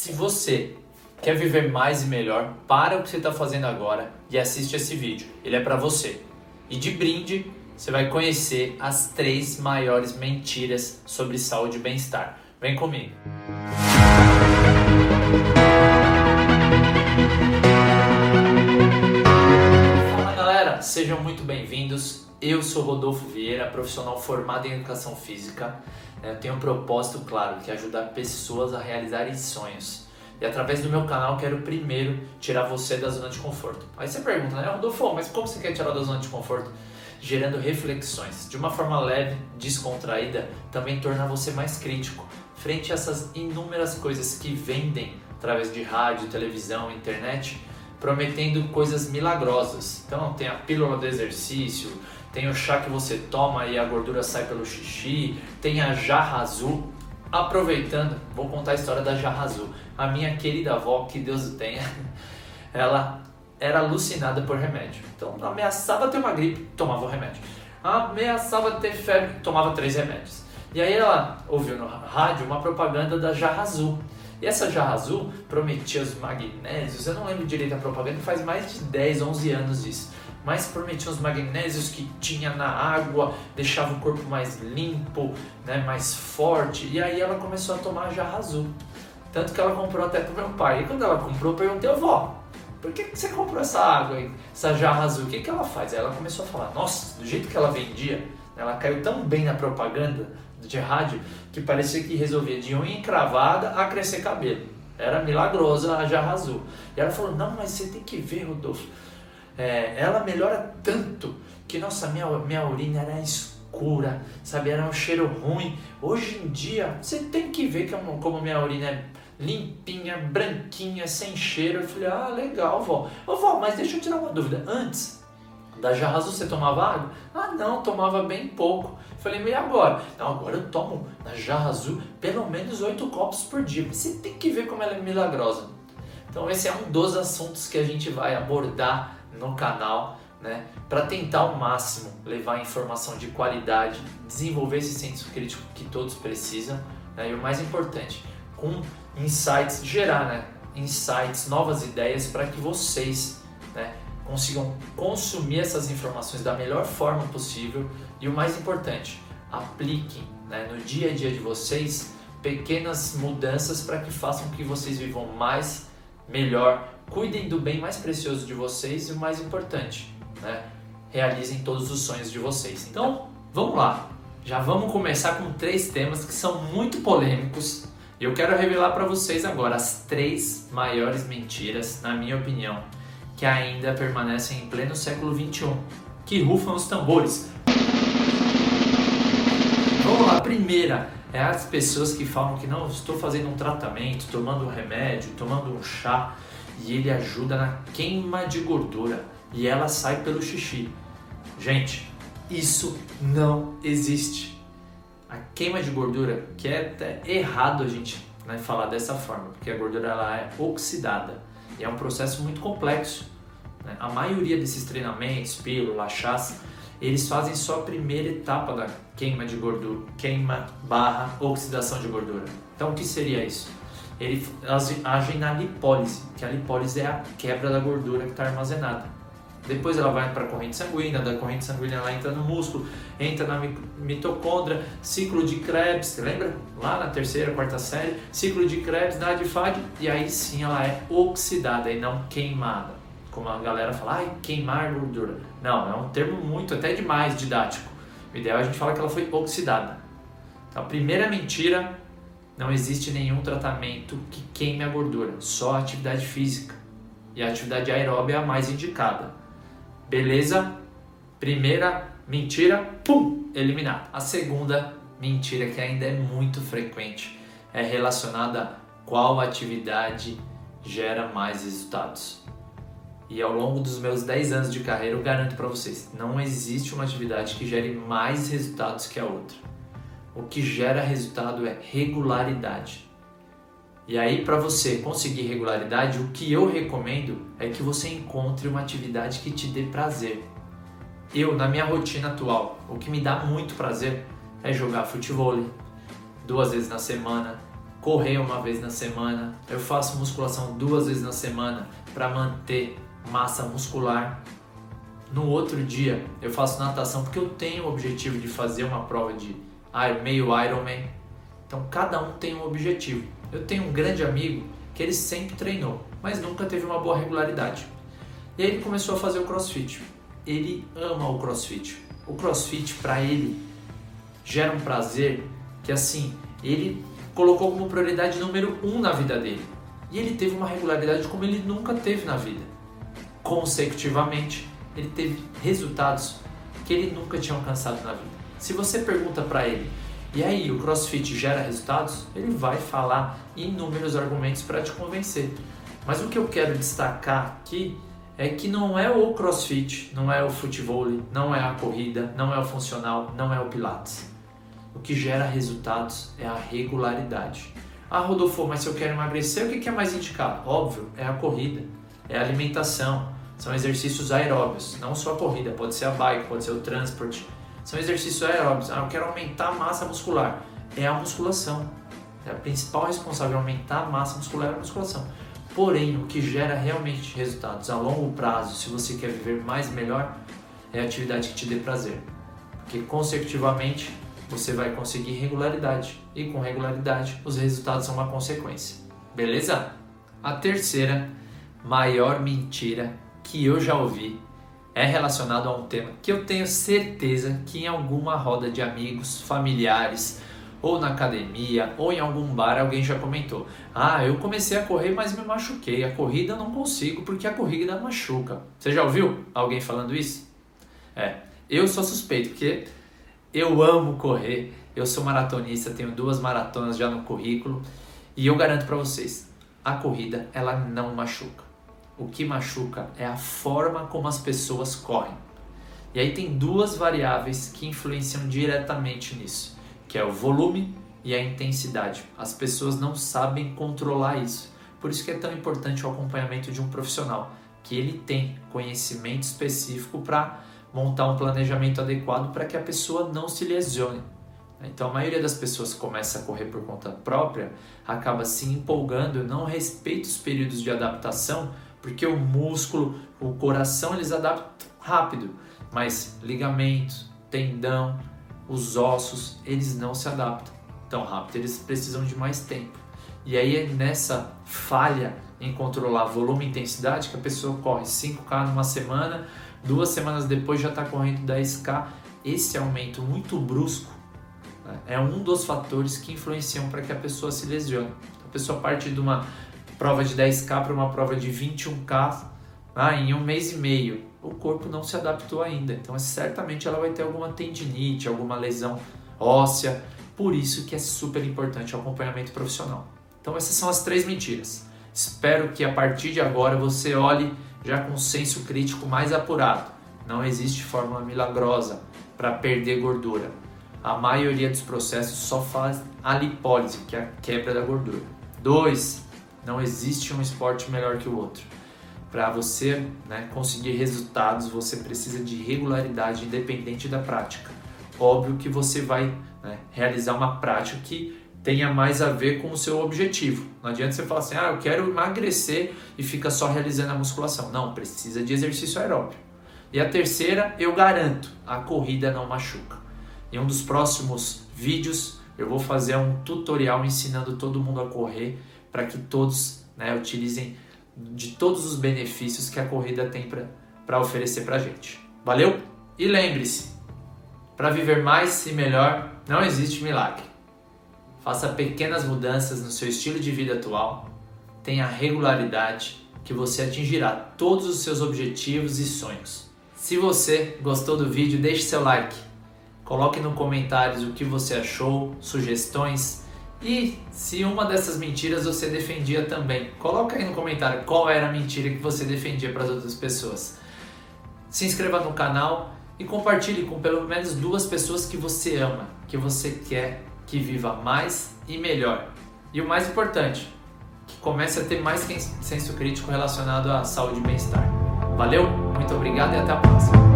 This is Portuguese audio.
Se você quer viver mais e melhor, para o que você está fazendo agora e assiste esse vídeo. Ele é para você. E de brinde, você vai conhecer as três maiores mentiras sobre saúde e bem-estar. Vem comigo. Sejam muito bem-vindos. Eu sou Rodolfo Vieira, profissional formado em educação física. Eu tenho um propósito claro, que é ajudar pessoas a realizarem sonhos. E através do meu canal quero primeiro tirar você da zona de conforto. Aí você pergunta, né, Rodolfo, mas como você quer tirar da zona de conforto? Gerando reflexões. De uma forma leve, descontraída, também torna você mais crítico frente a essas inúmeras coisas que vendem através de rádio, televisão, internet, prometendo coisas milagrosas. Então tem a pílula do exercício, tem o chá que você toma e a gordura sai pelo xixi, tem a jarra azul. Aproveitando, vou contar a história da jarra azul a minha querida avó, que Deus o tenha, ela era alucinada por remédio. Então ameaçava ter uma gripe, tomava o remédio. Ameaçava ter febre, tomava três remédios. E aí ela ouviu no rádio uma propaganda da jarra azul. E essa jarra azul prometia os magnésios, eu não lembro direito a propaganda, faz mais de 10, 11 anos isso. Mas prometia os magnésios que tinha na água, deixava o corpo mais limpo, né, mais forte. E aí ela começou a tomar a jarra azul. Tanto que ela comprou até pro meu pai. E quando ela comprou, eu perguntei, vó, por que, você comprou essa água aí, essa jarra azul? O que, que ela faz? Aí ela começou a falar, nossa, do jeito que ela vendia, ela caiu tão bem na propaganda de rádio que parecia que resolvia de unha encravada a crescer cabelo. Era milagrosa a jarra azul. E ela falou, não, mas você tem que ver, Rodolfo. É, ela melhora tanto que, nossa, minha, minha urina era escura, sabe? Era um cheiro ruim. Hoje em dia, você tem que ver como, como minha urina é limpinha, branquinha, sem cheiro. Eu falei, ah, legal, vó. Ô, vó, mas deixa eu tirar uma dúvida. Antes da jarra azul você tomava água? Ah, não, tomava bem pouco. Falei, e agora? Não, agora eu tomo na jarra azul pelo menos oito copos por dia. Você tem que ver como ela é milagrosa. Então esse é um dos assuntos que a gente vai abordar no canal, né? Para tentar ao máximo levar informação de qualidade, desenvolver esse senso crítico que todos precisam, né? e o mais importante, com insights, gerar né, insights, novas ideias para que vocês consigam consumir essas informações da melhor forma possível e o mais importante, apliquem né, no dia a dia de vocês pequenas mudanças para que façam que vocês vivam mais, melhor, cuidem do bem mais precioso de vocês e o mais importante, né, realizem todos os sonhos de vocês. Então, vamos lá. Já vamos começar com três temas que são muito polêmicos eu quero revelar para vocês agora as três maiores mentiras, na minha opinião, que ainda permanecem em pleno século XXI, que rufam os tambores. Vamos lá, primeira é as pessoas que falam que não, estou fazendo um tratamento, tomando um remédio, tomando um chá e ele ajuda na queima de gordura e ela sai pelo xixi. Gente, isso não existe a queima de gordura, que é até errado a gente né, falar dessa forma, porque a gordura ela é oxidada e é um processo muito complexo. Né? A maioria desses treinamentos, pílula, chás, eles fazem só a primeira etapa da queima de gordura, queima barra oxidação de gordura. Então o que seria isso? Eles agem na lipólise, que a lipólise é a quebra da gordura que está armazenada. Depois ela vai para a corrente sanguínea, da corrente sanguínea ela entra no músculo, entra na mitocôndria, ciclo de Krebs, lembra? Lá na terceira, quarta série, ciclo de Krebs na Adifag, e aí sim ela é oxidada e não queimada. Como a galera fala, ai, queimar gordura. Não, é um termo muito, até demais didático. O ideal é a gente falar que ela foi oxidada. Então, a primeira mentira, não existe nenhum tratamento que queime a gordura, só a atividade física. E a atividade aeróbia é a mais indicada. Beleza? Primeira mentira, pum, eliminada. A segunda mentira, que ainda é muito frequente, é relacionada a qual atividade gera mais resultados. E ao longo dos meus 10 anos de carreira, eu garanto para vocês, não existe uma atividade que gere mais resultados que a outra. O que gera resultado é regularidade. E aí, para você conseguir regularidade, o que eu recomendo é que você encontre uma atividade que te dê prazer. Eu, na minha rotina atual, o que me dá muito prazer é jogar futebol duas vezes na semana, correr uma vez na semana, eu faço musculação duas vezes na semana para manter massa muscular. No outro dia eu faço natação porque eu tenho o objetivo de fazer uma prova de meio Ironman. Então cada um tem um objetivo. Eu tenho um grande amigo que ele sempre treinou, mas nunca teve uma boa regularidade. E aí ele começou a fazer o CrossFit. Ele ama o CrossFit. O CrossFit para ele gera um prazer que assim ele colocou como prioridade número um na vida dele. E ele teve uma regularidade como ele nunca teve na vida. Consecutivamente, ele teve resultados que ele nunca tinha alcançado na vida. Se você pergunta para ele, e aí, o CrossFit gera resultados? Ele vai falar inúmeros argumentos para te convencer. Mas o que eu quero destacar aqui é que não é o CrossFit, não é o futebol, não é a corrida, não é o funcional, não é o Pilates. O que gera resultados é a regularidade. Ah, Rodolfo, mas se eu quero emagrecer, o que é mais indicado? Óbvio, é a corrida, é a alimentação, são exercícios aeróbios, não só a corrida, pode ser a bike, pode ser o transporte. São exercícios aeróbios. Ah, eu quero aumentar a massa muscular. É a musculação. É a principal responsável aumentar a massa muscular é a musculação. Porém, o que gera realmente resultados a longo prazo, se você quer viver mais e melhor, é a atividade que te dê prazer. Porque consecutivamente você vai conseguir regularidade e com regularidade os resultados são uma consequência. Beleza? A terceira maior mentira que eu já ouvi é relacionado a um tema que eu tenho certeza que em alguma roda de amigos, familiares, ou na academia, ou em algum bar alguém já comentou: "Ah, eu comecei a correr, mas me machuquei. A corrida eu não consigo porque a corrida machuca". Você já ouviu alguém falando isso? É, eu sou suspeito porque eu amo correr, eu sou maratonista, tenho duas maratonas já no currículo e eu garanto para vocês, a corrida ela não machuca. O que machuca é a forma como as pessoas correm. E aí tem duas variáveis que influenciam diretamente nisso, que é o volume e a intensidade. As pessoas não sabem controlar isso. Por isso que é tão importante o acompanhamento de um profissional, que ele tem conhecimento específico para montar um planejamento adequado para que a pessoa não se lesione. Então a maioria das pessoas começa a correr por conta própria acaba se empolgando, não respeita os períodos de adaptação, porque o músculo, o coração eles adaptam rápido, mas ligamentos, tendão, os ossos, eles não se adaptam tão rápido, eles precisam de mais tempo. E aí é nessa falha em controlar volume e intensidade que a pessoa corre 5K numa semana, duas semanas depois já está correndo 10K. Esse aumento muito brusco né, é um dos fatores que influenciam para que a pessoa se lesione. A pessoa parte de uma prova de 10K para uma prova de 21K ah, em um mês e meio. O corpo não se adaptou ainda, então certamente ela vai ter alguma tendinite, alguma lesão óssea. Por isso que é super importante o acompanhamento profissional. Então essas são as três mentiras. Espero que a partir de agora você olhe já com senso crítico mais apurado. Não existe fórmula milagrosa para perder gordura. A maioria dos processos só faz a lipólise, que é a quebra da gordura. 2. Não existe um esporte melhor que o outro. Para você né, conseguir resultados, você precisa de regularidade independente da prática. Óbvio que você vai né, realizar uma prática que tenha mais a ver com o seu objetivo. Não adianta você falar assim, ah, eu quero emagrecer e fica só realizando a musculação. Não, precisa de exercício aeróbio. E a terceira, eu garanto, a corrida não machuca. Em um dos próximos vídeos, eu vou fazer um tutorial ensinando todo mundo a correr para que todos né, utilizem de todos os benefícios que a corrida tem para oferecer para a gente. Valeu? E lembre-se, para viver mais e melhor, não existe milagre. Faça pequenas mudanças no seu estilo de vida atual, tenha regularidade que você atingirá todos os seus objetivos e sonhos. Se você gostou do vídeo, deixe seu like. Coloque no comentários o que você achou, sugestões e se uma dessas mentiras você defendia também. Coloque aí no comentário qual era a mentira que você defendia para as outras pessoas. Se inscreva no canal e compartilhe com pelo menos duas pessoas que você ama, que você quer que viva mais e melhor. E o mais importante, que comece a ter mais senso crítico relacionado à saúde e bem-estar. Valeu, muito obrigado e até a próxima.